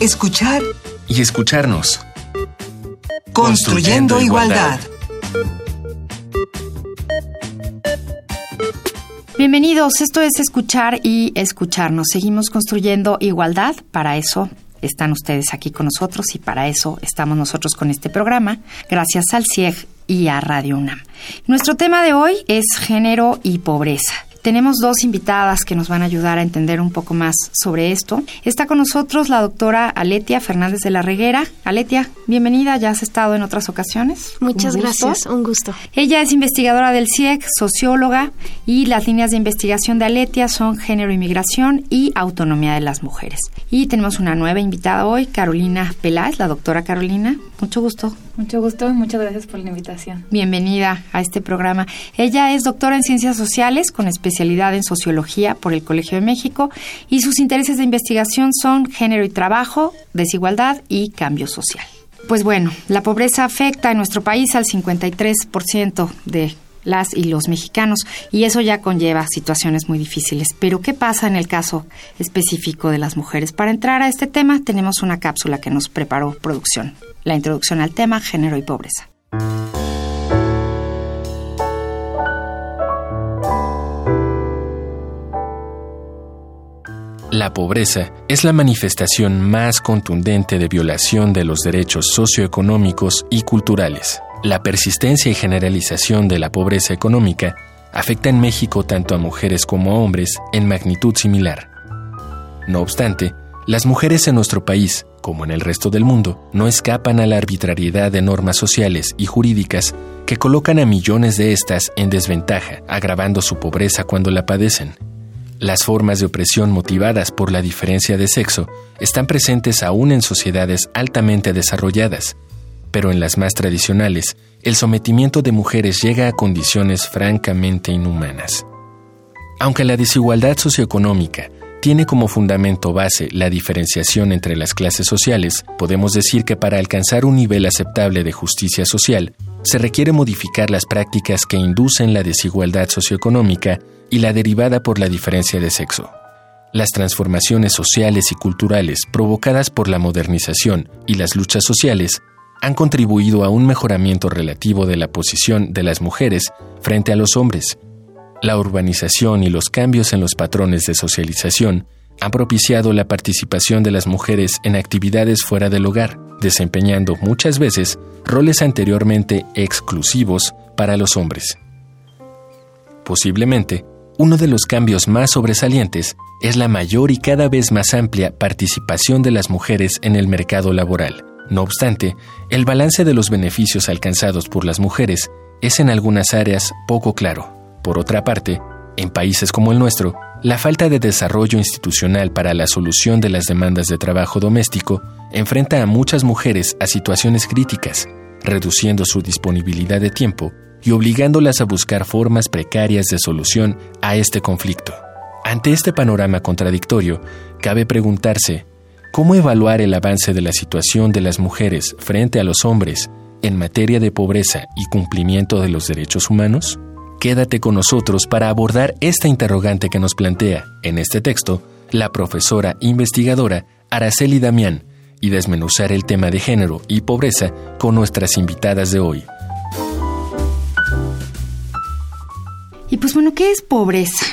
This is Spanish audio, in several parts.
escuchar y escucharnos. Construyendo, igualdad. Bienvenidos, esto es escuchar y escucharnos. Seguimos construyendo igualdad, para eso están ustedes aquí con nosotros y para eso estamos nosotros con este programa, gracias al CIEG y a Radio UNAM. Nuestro tema de hoy es género y pobreza. Tenemos dos invitadas que nos van a ayudar a entender un poco más sobre esto. Está con nosotros la doctora Aletia Fernández de la Reguera. Aletia, bienvenida, ya has estado en otras ocasiones. Muchas gracias, un gusto. Ella es investigadora del CIEC, socióloga, y las líneas de investigación de Aletia son género y migración y autonomía de las mujeres. Y tenemos una nueva invitada hoy, Carolina Peláez, la doctora Carolina. Mucho gusto. Mucho gusto y muchas gracias por la invitación. Bienvenida a este programa. Ella es doctora en Ciencias Sociales con especialidad en Sociología por el Colegio de México y sus intereses de investigación son género y trabajo, desigualdad y cambio social. Pues bueno, la pobreza afecta en nuestro país al 53% de las y los mexicanos y eso ya conlleva situaciones muy difíciles. Pero ¿qué pasa en el caso específico de las mujeres? Para entrar a este tema tenemos una cápsula que nos preparó producción la introducción al tema género y pobreza. La pobreza es la manifestación más contundente de violación de los derechos socioeconómicos y culturales. La persistencia y generalización de la pobreza económica afecta en México tanto a mujeres como a hombres en magnitud similar. No obstante, las mujeres en nuestro país, como en el resto del mundo, no escapan a la arbitrariedad de normas sociales y jurídicas que colocan a millones de estas en desventaja, agravando su pobreza cuando la padecen. Las formas de opresión motivadas por la diferencia de sexo están presentes aún en sociedades altamente desarrolladas, pero en las más tradicionales, el sometimiento de mujeres llega a condiciones francamente inhumanas. Aunque la desigualdad socioeconómica tiene como fundamento base la diferenciación entre las clases sociales, podemos decir que para alcanzar un nivel aceptable de justicia social, se requiere modificar las prácticas que inducen la desigualdad socioeconómica y la derivada por la diferencia de sexo. Las transformaciones sociales y culturales provocadas por la modernización y las luchas sociales han contribuido a un mejoramiento relativo de la posición de las mujeres frente a los hombres, la urbanización y los cambios en los patrones de socialización han propiciado la participación de las mujeres en actividades fuera del hogar, desempeñando muchas veces roles anteriormente exclusivos para los hombres. Posiblemente, uno de los cambios más sobresalientes es la mayor y cada vez más amplia participación de las mujeres en el mercado laboral. No obstante, el balance de los beneficios alcanzados por las mujeres es en algunas áreas poco claro. Por otra parte, en países como el nuestro, la falta de desarrollo institucional para la solución de las demandas de trabajo doméstico enfrenta a muchas mujeres a situaciones críticas, reduciendo su disponibilidad de tiempo y obligándolas a buscar formas precarias de solución a este conflicto. Ante este panorama contradictorio, cabe preguntarse, ¿cómo evaluar el avance de la situación de las mujeres frente a los hombres en materia de pobreza y cumplimiento de los derechos humanos? Quédate con nosotros para abordar esta interrogante que nos plantea, en este texto, la profesora investigadora Araceli Damián y desmenuzar el tema de género y pobreza con nuestras invitadas de hoy. Y pues bueno, ¿qué es pobreza?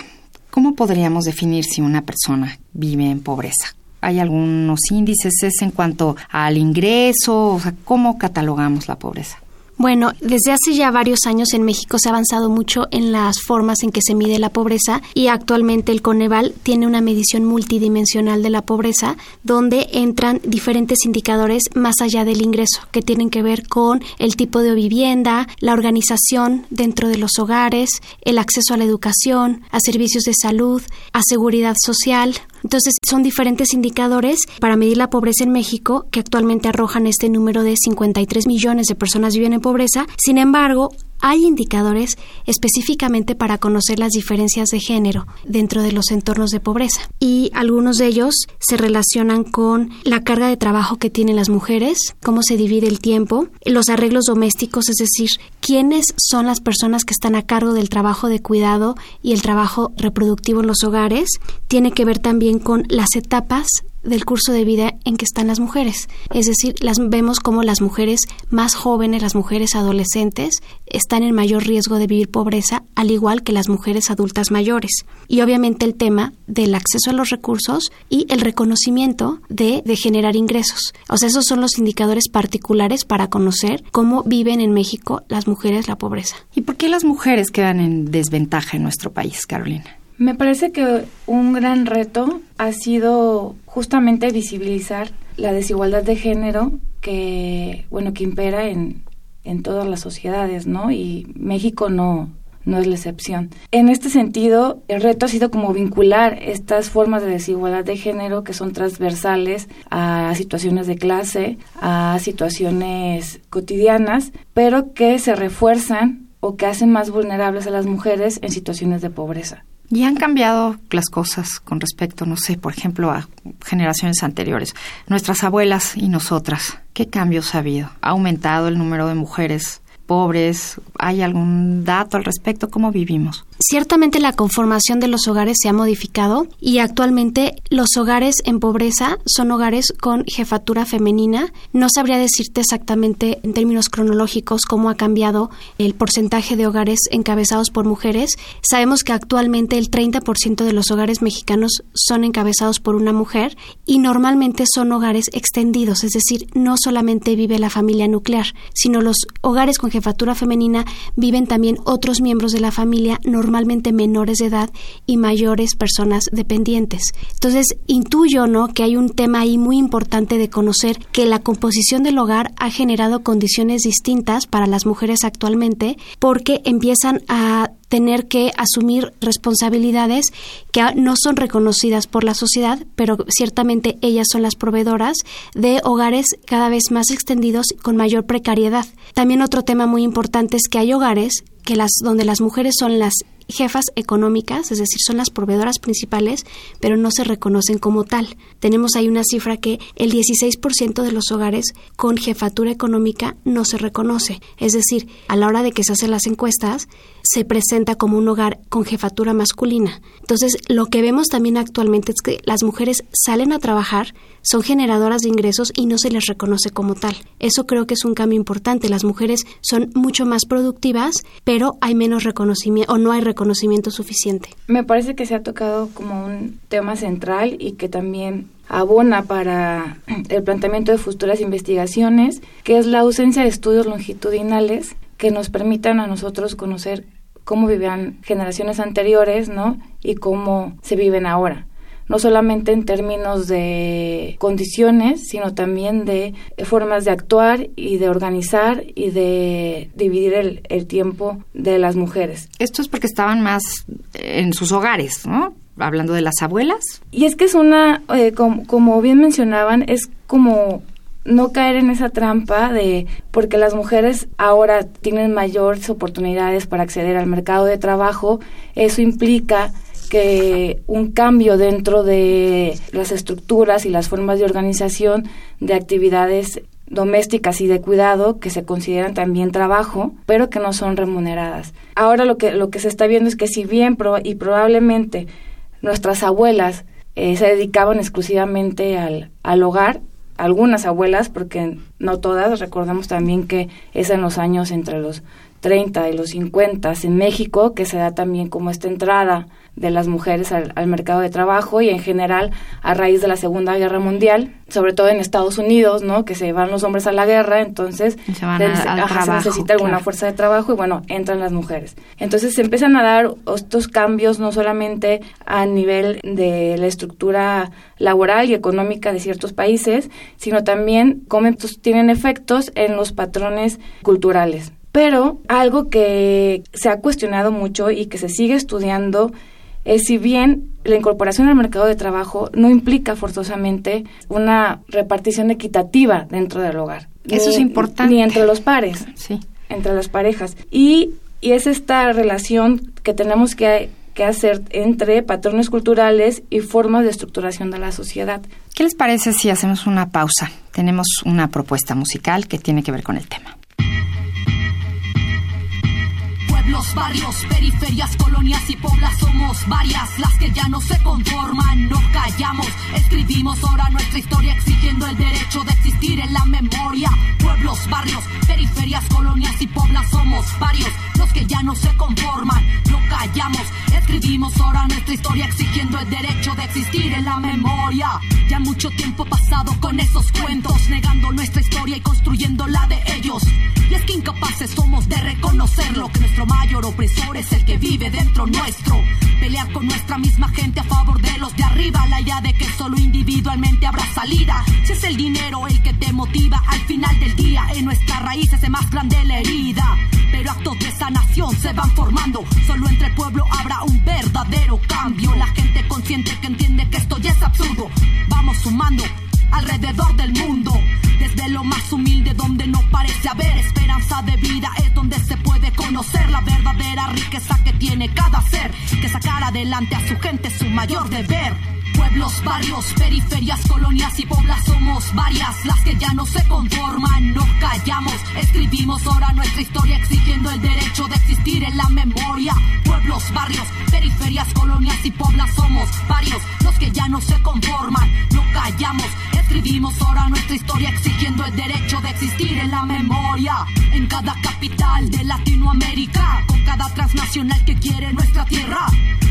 ¿Cómo podríamos definir si una persona vive en pobreza? ¿Hay algunos índices en cuanto al ingreso? O sea, ¿cómo catalogamos la pobreza? Bueno, desde hace ya varios años en México se ha avanzado mucho en las formas en que se mide la pobreza y actualmente el Coneval tiene una medición multidimensional de la pobreza donde entran diferentes indicadores más allá del ingreso que tienen que ver con el tipo de vivienda, la organización dentro de los hogares, el acceso a la educación, a servicios de salud, a seguridad social, entonces, son diferentes indicadores para medir la pobreza en México que actualmente arrojan este número de 53 millones de personas viven en pobreza. Sin embargo, hay indicadores específicamente para conocer las diferencias de género dentro de los entornos de pobreza y algunos de ellos se relacionan con la carga de trabajo que tienen las mujeres, cómo se divide el tiempo, los arreglos domésticos, es decir, quiénes son las personas que están a cargo del trabajo de cuidado y el trabajo reproductivo en los hogares, tiene que ver también con las etapas del curso de vida en que están las mujeres. Es decir, las vemos como las mujeres más jóvenes, las mujeres adolescentes, están en mayor riesgo de vivir pobreza, al igual que las mujeres adultas mayores. Y obviamente el tema del acceso a los recursos y el reconocimiento de, de generar ingresos. O sea, esos son los indicadores particulares para conocer cómo viven en México las mujeres la pobreza. ¿Y por qué las mujeres quedan en desventaja en nuestro país, Carolina? Me parece que un gran reto ha sido justamente visibilizar la desigualdad de género que, bueno, que impera en, en todas las sociedades, ¿no? Y México no, no es la excepción. En este sentido, el reto ha sido como vincular estas formas de desigualdad de género que son transversales a situaciones de clase, a situaciones cotidianas, pero que se refuerzan o que hacen más vulnerables a las mujeres en situaciones de pobreza. Y han cambiado las cosas con respecto, no sé, por ejemplo, a generaciones anteriores. Nuestras abuelas y nosotras, ¿qué cambios ha habido? ¿Ha aumentado el número de mujeres pobres? ¿Hay algún dato al respecto? ¿Cómo vivimos? Ciertamente la conformación de los hogares se ha modificado y actualmente los hogares en pobreza son hogares con jefatura femenina. No sabría decirte exactamente en términos cronológicos cómo ha cambiado el porcentaje de hogares encabezados por mujeres. Sabemos que actualmente el 30% de los hogares mexicanos son encabezados por una mujer y normalmente son hogares extendidos, es decir, no solamente vive la familia nuclear, sino los hogares con jefatura femenina viven también otros miembros de la familia normalmente menores de edad y mayores personas dependientes. Entonces, intuyo, ¿no?, que hay un tema ahí muy importante de conocer que la composición del hogar ha generado condiciones distintas para las mujeres actualmente porque empiezan a tener que asumir responsabilidades que no son reconocidas por la sociedad, pero ciertamente ellas son las proveedoras de hogares cada vez más extendidos con mayor precariedad. También otro tema muy importante es que hay hogares que las donde las mujeres son las jefas económicas, es decir, son las proveedoras principales, pero no se reconocen como tal. Tenemos ahí una cifra que el 16% de los hogares con jefatura económica no se reconoce. Es decir, a la hora de que se hacen las encuestas, se presenta como un hogar con jefatura masculina. Entonces, lo que vemos también actualmente es que las mujeres salen a trabajar, son generadoras de ingresos y no se les reconoce como tal. Eso creo que es un cambio importante. Las mujeres son mucho más productivas, pero hay menos reconocimiento o no hay reconocimiento suficiente. Me parece que se ha tocado como un tema central y que también abona para el planteamiento de futuras investigaciones, que es la ausencia de estudios longitudinales que nos permitan a nosotros conocer cómo vivían generaciones anteriores, ¿no? Y cómo se viven ahora no solamente en términos de condiciones, sino también de formas de actuar y de organizar y de dividir el, tiempo de las mujeres. Esto es porque estaban más en sus hogares, ¿no? Hablando de las abuelas. Y es que es una, eh, como bien mencionaban, es como no caer en esa trampa de porque las mujeres ahora tienen mayores oportunidades para acceder al mercado de trabajo, eso implica que un cambio dentro de las estructuras y las formas de organización de actividades domésticas y de cuidado que se consideran también trabajo, pero que no son remuneradas. Ahora lo que lo que se está viendo es que si bien y probablemente nuestras abuelas eh, se dedicaban exclusivamente al, al hogar, algunas abuelas, porque no todas, recordamos también que es en los años entre los 30 y los 50 en México, que se da también como esta entrada de las mujeres al, mercado de trabajo y en general a raíz de la Segunda Guerra Mundial, sobre todo en Estados Unidos, ¿no? Que se van los hombres a la guerra, entonces se, necesita alguna fuerza de trabajo y bueno, entran las mujeres. Entonces se empiezan a dar estos cambios no solamente a nivel de la estructura laboral y económica de ciertos países, sino también cómo estos tienen efectos en los patrones culturales. Pero algo que se ha cuestionado mucho y que se sigue estudiando es si bien la incorporación al mercado de trabajo no implica forzosamente una repartición equitativa dentro del hogar. Eso es importante. Ni entre los pares, sí. entre las parejas. Y, y es esta relación que tenemos que, que hacer entre patrones culturales y formas de estructuración de la sociedad. ¿Qué les parece si hacemos una pausa? Tenemos una propuesta musical que tiene que ver con el tema. Barrios, periferias, colonias y poblas somos varias las que ya no se conforman, no callamos, escribimos ahora nuestra historia exigiendo el derecho de existir en la memoria. Pueblos, barrios, periferias, colonias y poblas somos varios los que ya no se conforman. No callamos, escribimos ahora nuestra historia exigiendo el derecho de existir en la memoria. Ya mucho tiempo pasado con esos cuentos, negando nuestra historia y construyendo la de ellos. Y es que incapaces somos de reconocerlo, que nuestro mayor opresor es el que vive dentro nuestro. Pelear con nuestra misma gente a favor de los de arriba, la idea de que solo individualmente habrá salida. Si es el dinero el que te motiva, al final del día en nuestras raíces es más grande la herida. Pero actos de sanación se van formando, solo entre el pueblo habrá un verdadero cambio. La gente consciente que entiende que esto ya es absurdo, vamos sumando alrededor del mundo. Lo más humilde donde no parece haber esperanza de vida es donde se puede conocer la verdadera riqueza que tiene cada ser, que sacar adelante a su gente es su mayor deber. Pueblos, barrios, periferias, colonias y poblas somos varias las que ya no se conforman, no callamos, escribimos ahora nuestra historia exigiendo el derecho de existir en la memoria. Pueblos, barrios, periferias, colonias y poblas somos varios los que ya no se conforman, no callamos, escribimos ahora nuestra historia exigiendo el derecho de existir en la memoria. En cada capital de Latinoamérica, con cada transnacional que quiere nuestra tierra.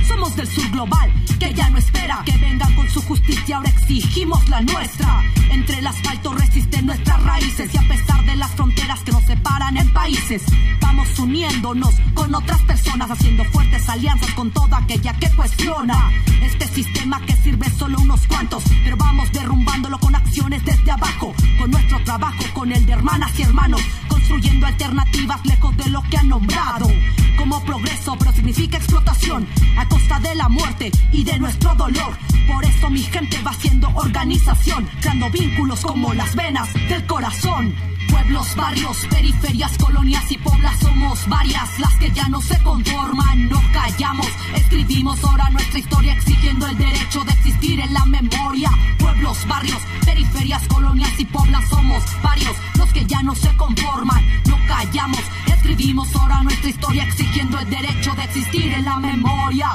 Somos del sur global, que ya no espera que con su justicia, ahora exigimos la nuestra. Entre el asfalto resisten nuestras raíces y a pesar de las fronteras que nos separan en países, vamos uniéndonos con otras personas, haciendo fuertes alianzas con toda aquella que cuestiona este sistema que sirve solo unos cuantos, pero vamos derrumbándolo con acciones desde abajo, con nuestro trabajo, con el de hermanas y hermanos, construyendo alternativas lejos de lo que han nombrado como progreso, pero significa explotación a costa de la muerte y de nuestro dolor. Por eso mi gente va haciendo organización, creando vínculos como las venas del corazón. Pueblos, barrios, periferias, colonias y poblas somos varias las que ya no se conforman, no callamos, escribimos ahora nuestra historia exigiendo el derecho de existir en la memoria. Pueblos, barrios, periferias, colonias y poblas somos ya no se conforman, no callamos, escribimos ahora nuestra historia exigiendo el derecho de existir en la memoria.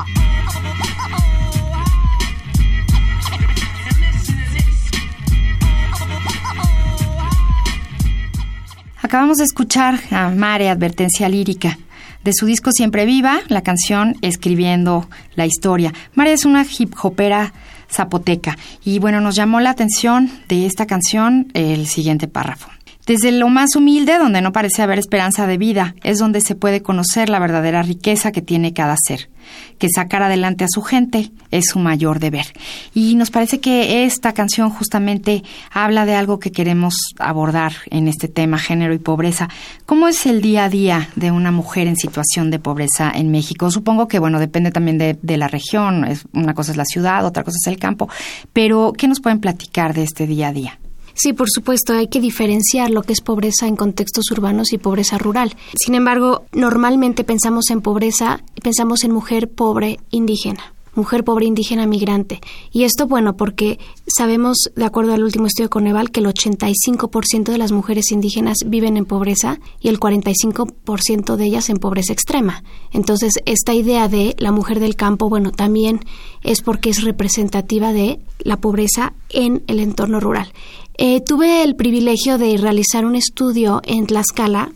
Acabamos de escuchar a Mare, Advertencia Lírica. De su disco Siempre Viva, la canción Escribiendo la Historia. Mare es una hip hopera zapoteca. Y bueno, nos llamó la atención de esta canción el siguiente párrafo. Desde lo más humilde, donde no parece haber esperanza de vida, es donde se puede conocer la verdadera riqueza que tiene cada ser. Que sacar adelante a su gente es su mayor deber. Y nos parece que esta canción justamente habla de algo que queremos abordar en este tema, género y pobreza. ¿Cómo es el día a día de una mujer en situación de pobreza en México? Supongo que, bueno, depende también de, la región. Es, una cosa es la ciudad, otra cosa es el campo. Pero, ¿qué nos pueden platicar de este día a día? Sí, por supuesto, hay que diferenciar lo que es pobreza en contextos urbanos y pobreza rural. Sin embargo, normalmente pensamos en pobreza, pensamos en mujer pobre indígena mujer pobre indígena migrante. Y esto, bueno, porque sabemos, de acuerdo al último estudio de Coneval, que el 85% de las mujeres indígenas viven en pobreza y el 45% de ellas en pobreza extrema. Entonces, esta idea de la mujer del campo, bueno, también es porque es representativa de la pobreza en el entorno rural. Eh, tuve el privilegio de realizar un estudio en Tlaxcala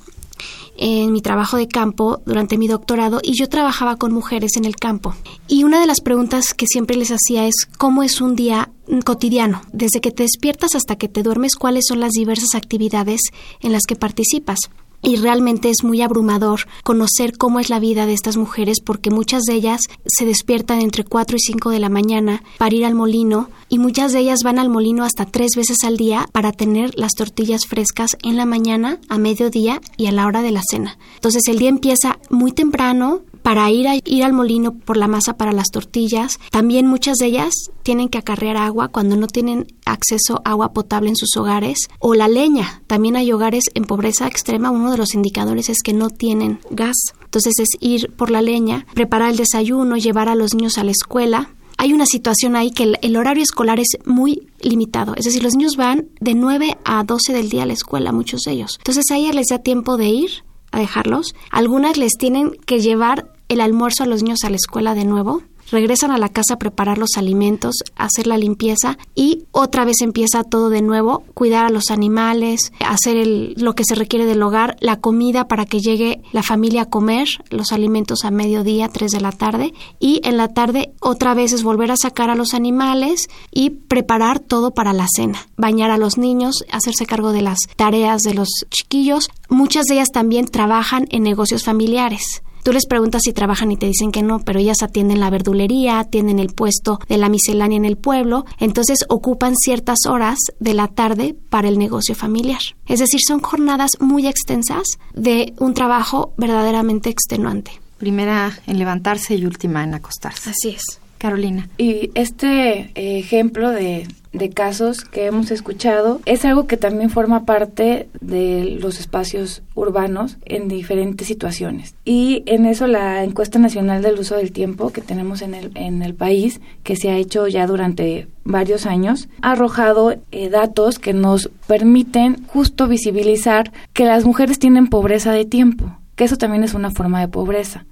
en mi trabajo de campo durante mi doctorado y yo trabajaba con mujeres en el campo. Y una de las preguntas que siempre les hacía es cómo es un día cotidiano, desde que te despiertas hasta que te duermes, cuáles son las diversas actividades en las que participas y realmente es muy abrumador conocer cómo es la vida de estas mujeres porque muchas de ellas se despiertan entre 4 y 5 de la mañana para ir al molino y muchas de ellas van al molino hasta tres veces al día para tener las tortillas frescas en la mañana, a mediodía y a la hora de la cena. Entonces el día empieza muy temprano, para ir a ir al molino por la masa para las tortillas. También muchas de ellas tienen que acarrear agua cuando no tienen acceso a agua potable en sus hogares o la leña. También hay hogares en pobreza extrema. Uno de los indicadores es que no tienen gas. Entonces es ir por la leña, preparar el desayuno, llevar a los niños a la escuela. Hay una situación ahí que el, horario escolar es muy limitado. Es decir, los niños van de 9 a 12 del día a la escuela, muchos de ellos. Entonces a ella les da tiempo de ir a dejarlos. Algunas les tienen que llevar el almuerzo a los niños a la escuela de nuevo regresan a la casa a preparar los alimentos, hacer la limpieza y otra vez empieza todo de nuevo, cuidar a los animales, hacer el, lo que se requiere del hogar, la comida para que llegue la familia a comer, los alimentos a mediodía, 3 de la tarde y en la tarde otra vez es volver a sacar a los animales y preparar todo para la cena, bañar a los niños, hacerse cargo de las tareas de los chiquillos. Muchas de ellas también trabajan en negocios familiares. Tú les preguntas si trabajan y te dicen que no, pero ellas atienden la verdulería, atienden el puesto de la miscelánea en el pueblo, entonces ocupan ciertas horas de la tarde para el negocio familiar. Es decir, son jornadas muy extensas de un trabajo verdaderamente extenuante. Primera en levantarse y última en acostarse. Así es. Carolina. Y este eh, ejemplo de, de casos que hemos escuchado es algo que también forma parte de los espacios urbanos en diferentes situaciones. Y en eso la encuesta nacional del uso del tiempo que tenemos en el, en el país, que se ha hecho ya durante varios años, ha arrojado eh, datos que nos permiten justo visibilizar que las mujeres tienen pobreza de tiempo, que eso también es una forma de pobreza.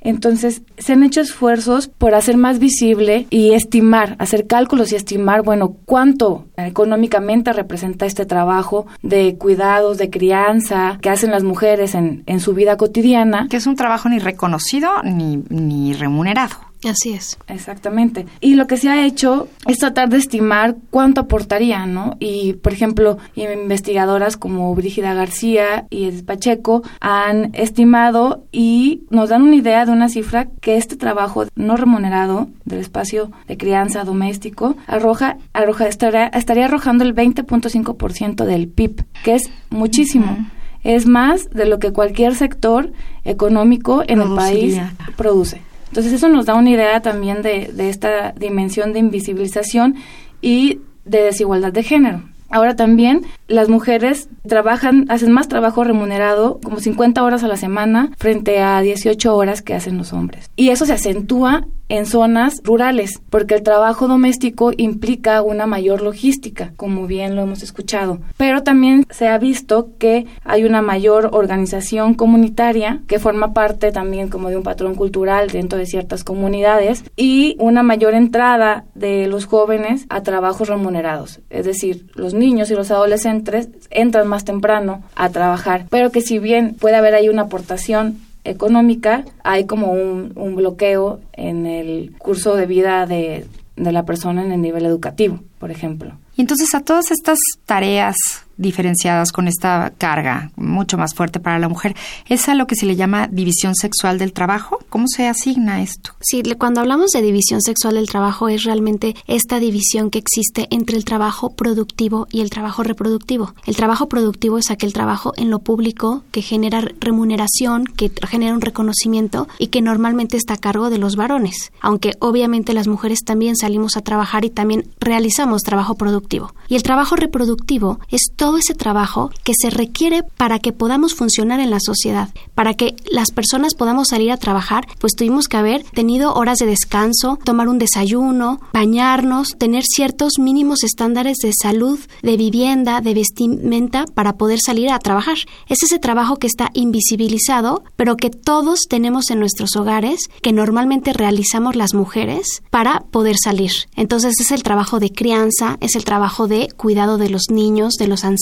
Entonces, se han hecho esfuerzos por hacer más visible y estimar, hacer cálculos y estimar, bueno, cuánto económicamente representa este trabajo de cuidados, de crianza que hacen las mujeres en, en su vida cotidiana. Que es un trabajo ni reconocido ni, ni remunerado. Así es. Exactamente. Y lo que se ha hecho es tratar de estimar cuánto aportaría, ¿no? Y, por ejemplo, investigadoras como Brígida García y Edith Pacheco han estimado y nos dan una idea de una cifra que este trabajo no remunerado del espacio de crianza doméstico arroja, arroja estaría, estaría arrojando el 20.5% del PIB, que es muchísimo. Es más de lo que cualquier sector económico en el país produce. Entonces eso nos da una idea también de, de esta dimensión de invisibilización y de desigualdad de género. Ahora también las mujeres trabajan, hacen más trabajo remunerado, como 50 horas a la semana, frente a 18 horas que hacen los hombres. Y eso se acentúa en zonas rurales, porque el trabajo doméstico implica una mayor logística, como bien lo hemos escuchado. Pero también se ha visto que hay una mayor organización comunitaria que forma parte también como de un patrón cultural dentro de ciertas comunidades y una mayor entrada de los jóvenes a trabajos remunerados. Es decir, los niños y los adolescentes entran más temprano a trabajar, pero que si bien puede haber ahí una aportación económica, hay como un, un bloqueo en el curso de vida de, de la persona en el nivel educativo, por ejemplo. Y entonces a todas estas tareas diferenciadas con esta carga mucho más fuerte para la mujer. ¿Es a lo que se le llama división sexual del trabajo? ¿Cómo se asigna esto? Sí, cuando hablamos de división sexual del trabajo es realmente esta división que existe entre el trabajo productivo y el trabajo reproductivo. El trabajo productivo es aquel trabajo en lo público que genera remuneración, que genera un reconocimiento y que normalmente está a cargo de los varones, aunque obviamente las mujeres también salimos a trabajar y también realizamos trabajo productivo. Y el trabajo reproductivo es todo todo ese trabajo que se requiere para que podamos funcionar en la sociedad, para que las personas podamos salir a trabajar, pues tuvimos que haber tenido horas de descanso, tomar un desayuno, bañarnos, tener ciertos mínimos estándares de salud, de vivienda, de vestimenta para poder salir a trabajar. Es ese trabajo que está invisibilizado, pero que todos tenemos en nuestros hogares, que normalmente realizamos las mujeres para poder salir. Entonces es el trabajo de crianza, es el trabajo de cuidado de los niños, de los ancianos,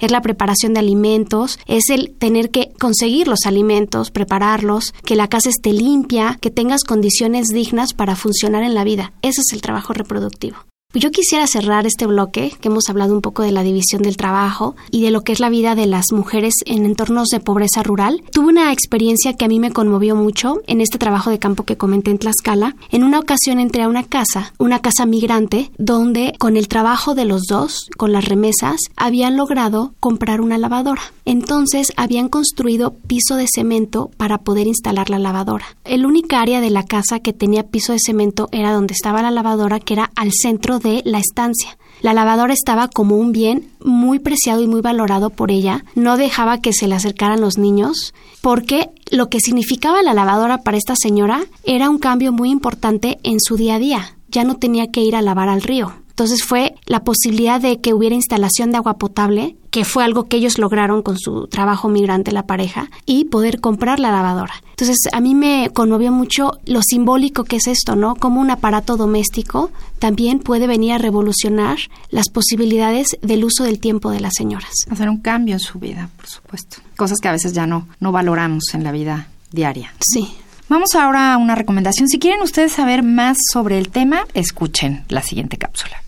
es la preparación de alimentos, es el tener que conseguir los alimentos, prepararlos, que la casa esté limpia, que tengas condiciones dignas para funcionar en la vida. Ese es el trabajo reproductivo. Yo quisiera cerrar este bloque, que hemos hablado un poco de la división del trabajo y de lo que es la vida de las mujeres en entornos de pobreza rural. Tuve una experiencia que a mí me conmovió mucho en este trabajo de campo que comenté en Tlaxcala. En una ocasión entré a una casa, una casa migrante, donde con el trabajo de los dos, con las remesas, habían logrado comprar una lavadora. Entonces habían construido piso de cemento para poder instalar la lavadora. El única área de la casa que tenía piso de cemento era donde estaba la lavadora, que era al centro de la estancia. La lavadora estaba como un bien muy preciado y muy valorado por ella. No dejaba que se le acercaran los niños, porque lo que significaba la lavadora para esta señora era un cambio muy importante en su día a día. Ya no tenía que ir a lavar al río. Entonces fue la posibilidad de que hubiera instalación de agua potable que fue algo que ellos lograron con su trabajo migrante, la pareja, y poder comprar la lavadora. Entonces, a mí me conmovió mucho lo simbólico que es esto, ¿no? Como un aparato doméstico también puede venir a revolucionar las posibilidades del uso del tiempo de las señoras. Hacer un cambio en su vida, por supuesto. Cosas que a veces ya no, no valoramos en la vida diaria. Sí. Vamos ahora a una recomendación. Si quieren ustedes saber más sobre el tema, escuchen la siguiente cápsula.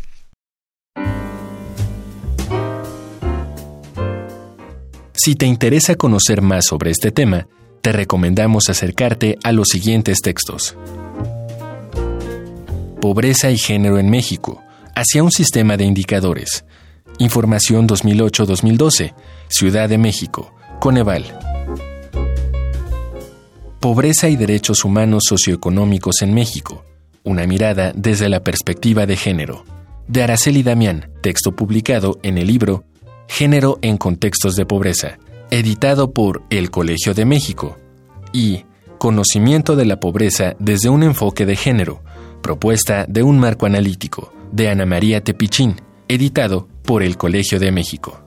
Si te interesa conocer más sobre este tema, te recomendamos acercarte a los siguientes textos. Pobreza y género en México, hacia un sistema de indicadores. Información 2008-2012, Ciudad de México, Coneval. Pobreza y derechos humanos socioeconómicos en México, una mirada desde la perspectiva de género. De Araceli Damián, texto publicado en el libro Género en contextos de pobreza, editado por El Colegio de México, y Conocimiento de la pobreza desde un enfoque de género, propuesta de un marco analítico, de Ana María Tepichín, editado por El Colegio de México.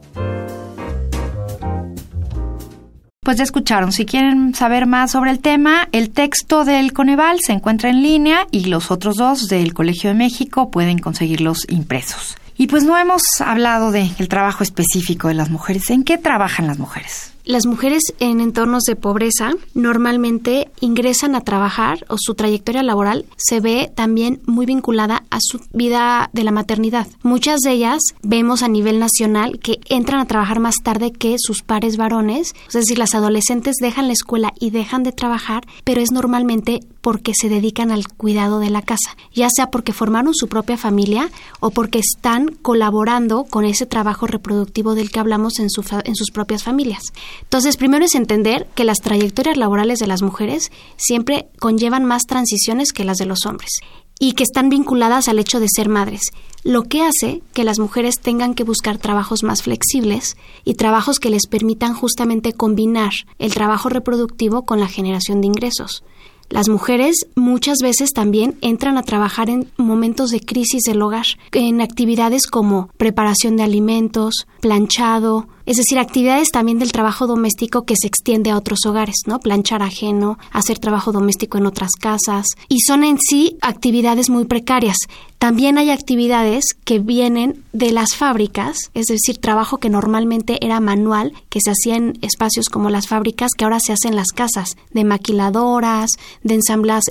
Pues ya escucharon, si quieren saber más sobre el tema, el texto del Coneval se encuentra en línea y los otros dos del Colegio de México pueden conseguirlos impresos. Y pues no hemos hablado del trabajo específico de las mujeres. ¿En qué trabajan las mujeres? Las mujeres en entornos de pobreza normalmente ingresan a trabajar o su trayectoria laboral se ve también muy vinculada a su vida de la maternidad. Muchas de ellas vemos a nivel nacional que entran a trabajar más tarde que sus pares varones, es decir, las adolescentes dejan la escuela y dejan de trabajar, pero es normalmente porque se dedican al cuidado de la casa, ya sea porque formaron su propia familia o porque están colaborando con ese trabajo reproductivo del que hablamos en, en sus propias familias. Entonces, primero es entender que las trayectorias laborales de las mujeres siempre conllevan más transiciones que las de los hombres y que están vinculadas al hecho de ser madres, lo que hace que las mujeres tengan que buscar trabajos más flexibles y trabajos que les permitan justamente combinar el trabajo reproductivo con la generación de ingresos. Las mujeres muchas veces también entran a trabajar en momentos de crisis del hogar, en actividades como preparación de alimentos, planchado, es decir, actividades también del trabajo doméstico que se extiende a otros hogares, ¿no? Planchar ajeno, hacer trabajo doméstico en otras casas, y son en sí actividades muy precarias. También hay actividades que vienen de las fábricas, es decir, trabajo que normalmente era manual, que se hacía en espacios como las fábricas, que ahora se hace en las casas, de maquiladoras, de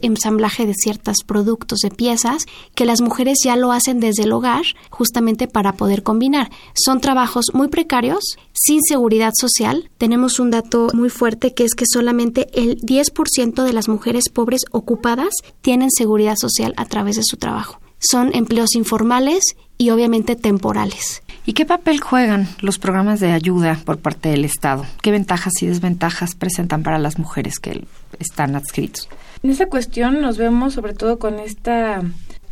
ensamblaje de ciertos productos, de piezas, que las mujeres ya lo hacen desde el hogar, justamente para poder combinar. Son trabajos muy precarios, sin seguridad social. Tenemos un dato muy fuerte que es que solamente el 10% de las mujeres pobres ocupadas tienen seguridad social a través de su trabajo. Son empleos informales y obviamente temporales. ¿Y qué papel juegan los programas de ayuda por parte del Estado? ¿Qué ventajas y desventajas presentan para las mujeres que están adscritos? En esta cuestión nos vemos sobre todo con esta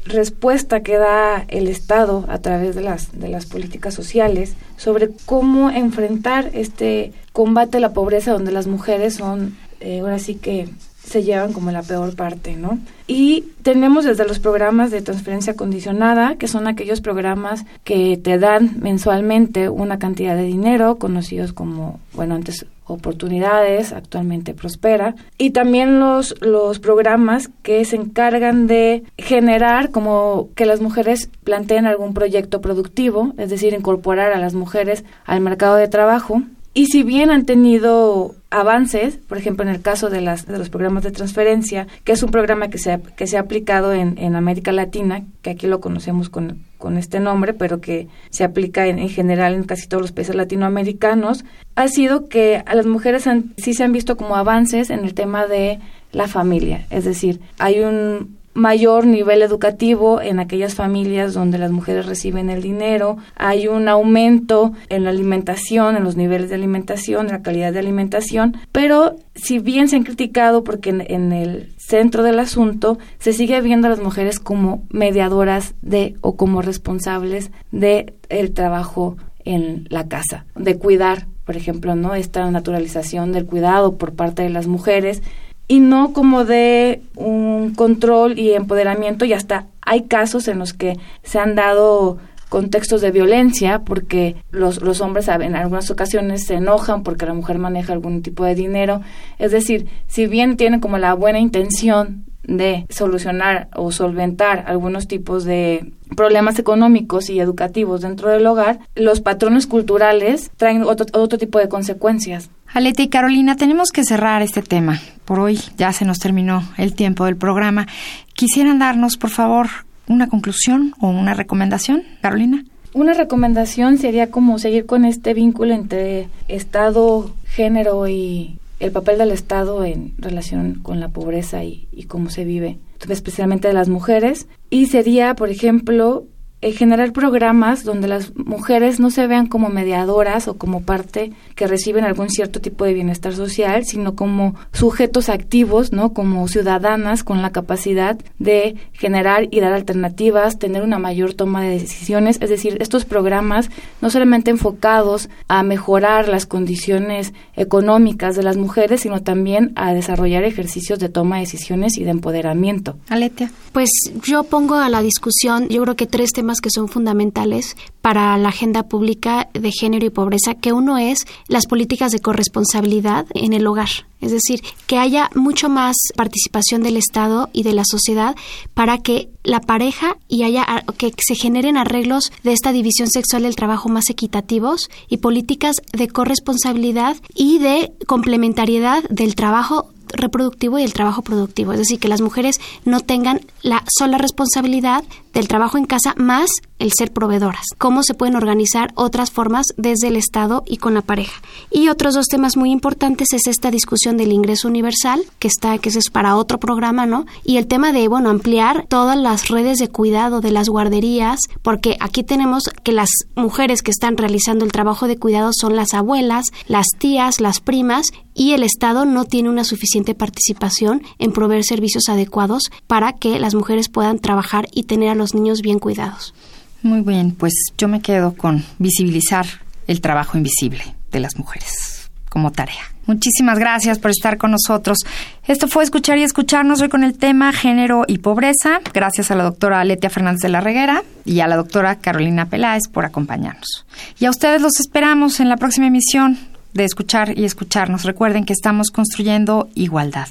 respuesta que da el Estado a través de las, de las políticas sociales sobre cómo enfrentar este combate a la pobreza donde las mujeres son, eh, ahora sí que se llevan como la peor parte, ¿no? Y tenemos desde los programas de transferencia condicionada, que son aquellos programas que te dan mensualmente una cantidad de dinero, conocidos como, bueno, antes oportunidades, actualmente Prospera, y también los, los programas que se encargan de generar como que las mujeres planteen algún proyecto productivo, es decir, incorporar a las mujeres al mercado de trabajo y si bien han tenido avances, por ejemplo, en el caso de, las, de los programas de transferencia, que es un programa que se ha, que se ha aplicado en, América Latina, que aquí lo conocemos con, con este nombre, pero que se aplica en, en, general en casi todos los países latinoamericanos, ha sido que a las mujeres sí se han visto como avances en el tema de la familia. Es decir, hay un mayor nivel educativo en aquellas familias donde las mujeres reciben el dinero, hay un aumento en la alimentación, en los niveles de alimentación, en la calidad de alimentación, pero si bien se han criticado porque en, el centro del asunto se sigue viendo a las mujeres como mediadoras de o como responsables de el trabajo en la casa, de cuidar, por ejemplo, ¿no? Esta naturalización del cuidado por parte de las mujeres y no como de un control y empoderamiento y hasta hay casos en los que se han dado contextos de violencia porque los, los hombres en algunas ocasiones se enojan porque la mujer maneja algún tipo de dinero. Es decir, si bien tienen como la buena intención de solucionar o solventar algunos tipos de problemas económicos y educativos dentro del hogar, los patrones culturales traen otro, otro tipo de consecuencias. Aleta y Carolina, tenemos que cerrar este tema. Por hoy ya se nos terminó el tiempo del programa. ¿Quisieran darnos, por favor, una conclusión o una recomendación, Carolina? Una recomendación sería como seguir con este vínculo entre Estado, género y el papel del Estado en relación con la pobreza y, y cómo se vive, especialmente de las mujeres. Y sería, por ejemplo, eh, generar programas donde las mujeres no se vean como mediadoras o como parte que reciben algún cierto tipo de bienestar social, sino como sujetos activos, ¿no? Como ciudadanas con la capacidad de generar y dar alternativas, tener una mayor toma de decisiones, es decir, estos programas no solamente enfocados a mejorar las condiciones económicas de las mujeres, sino también a desarrollar ejercicios de toma de decisiones y de empoderamiento. Aletia. Pues yo pongo a la discusión, yo creo que tres temas que son fundamentales para la agenda pública de género y pobreza, que uno es las políticas de corresponsabilidad en el hogar. Es decir, que haya mucho más participación del Estado y de la sociedad para que la pareja y haya que se generen arreglos de esta división sexual del trabajo más equitativos y políticas de corresponsabilidad y de complementariedad del trabajo reproductivo y el trabajo productivo. Es decir, que las mujeres no tengan la sola responsabilidad del trabajo en casa más el ser proveedoras. Cómo se pueden organizar otras formas desde el Estado y con la pareja. Y otros dos temas muy importantes es esta discusión del ingreso universal, que está, que es para otro programa, ¿no? Y el tema de, bueno, ampliar todas las redes de cuidado de las guarderías, porque aquí tenemos que las mujeres que están realizando el trabajo de cuidado son las abuelas, las tías, las primas, y el Estado no tiene una suficiente participación en proveer servicios adecuados para que las mujeres puedan trabajar y tener a los niños bien cuidados. Muy bien, pues yo me quedo con visibilizar el trabajo invisible de las mujeres como tarea. Muchísimas gracias por estar con nosotros. Esto fue Escuchar y Escucharnos hoy con el tema Género y Pobreza. Gracias a la doctora Letia Fernández de la Reguera y a la doctora Carolina Peláez por acompañarnos. Y a ustedes los esperamos en la próxima emisión de escuchar y escucharnos. Recuerden que estamos construyendo igualdad.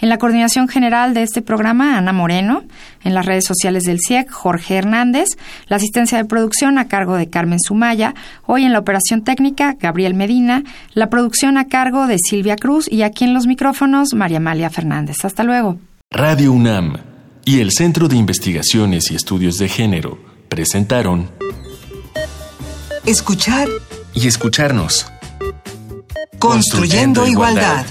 En la coordinación general de este programa, Ana Moreno, en las redes sociales del CIEC, Jorge Hernández, la asistencia de producción a cargo de Carmen Sumaya, hoy en la operación técnica, Gabriel Medina, la producción a cargo de Silvia Cruz y aquí en los micrófonos, María Amalia Fernández. Hasta luego. Radio UNAM y el Centro de Investigaciones y Estudios de Género presentaron Escuchar y escucharnos Construyendo, igualdad.